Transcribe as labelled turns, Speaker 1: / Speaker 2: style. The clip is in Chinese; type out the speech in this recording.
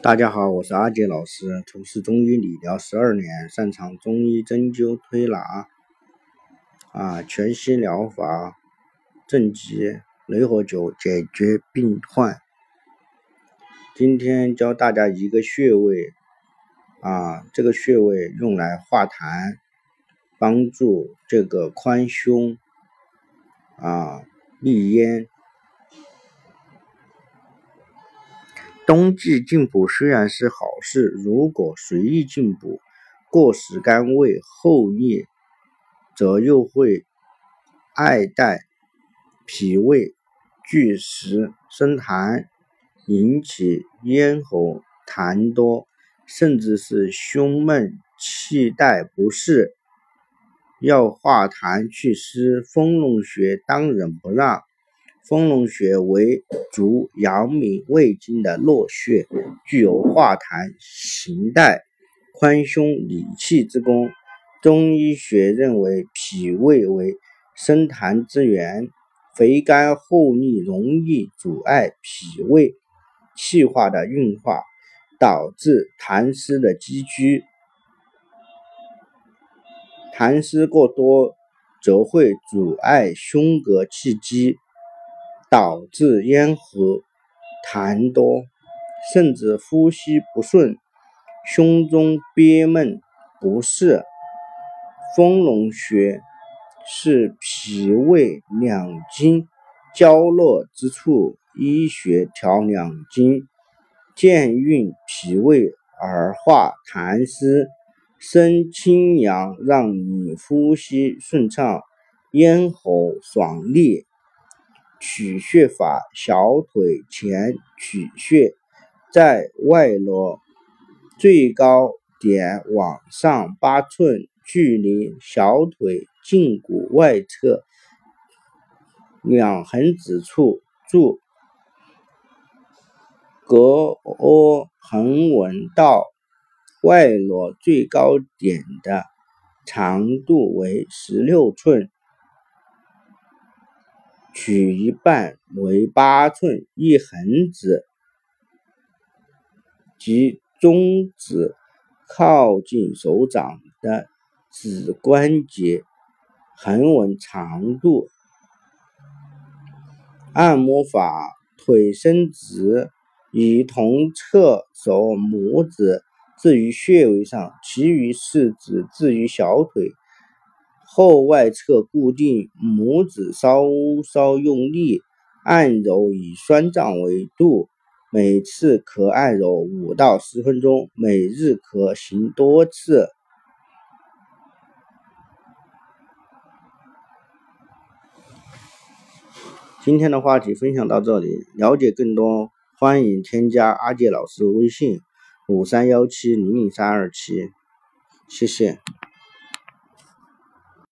Speaker 1: 大家好，我是阿杰老师，从事中医理疗十二年，擅长中医针灸推拿，啊，全息疗法、正极、雷火灸解决病患。今天教大家一个穴位，啊，这个穴位用来化痰，帮助这个宽胸，啊，利咽。冬季进补虽然是好事，如果随意进补，过食甘味后腻，则又会碍带脾胃聚食生痰，引起咽喉痰多，甚至是胸闷气带不适。要化痰祛湿，丰隆穴当仁不让。丰隆穴为足阳明胃经的络穴，具有化痰行带、宽胸理气之功。中医学认为，脾胃为生痰之源，肥甘厚腻容易阻碍脾胃气化的运化，导致痰湿的积聚。痰湿过多，则会阻碍胸膈气机。导致咽喉痰多，甚至呼吸不顺，胸中憋闷不适。丰隆穴是脾胃两经交络之处，医学调两经，健运脾胃而化痰湿，生清阳，让你呼吸顺畅，咽喉爽利。取穴法：小腿前取穴，在外踝最高点往上八寸，距离小腿胫骨外侧两横指处注隔窝横纹到外踝最高点的长度为十六寸。取一半为八寸，一横指及中指靠近手掌的指关节横纹长度。按摩法：腿伸直，以同侧手拇指置于穴位上，其余四指置于小腿。后外侧固定，拇指稍稍用力按揉，以酸胀为度，每次可按揉五到十分钟，每日可行多次。今天的话题分享到这里，了解更多欢迎添加阿杰老师微信：五三幺七零零三二七，谢谢。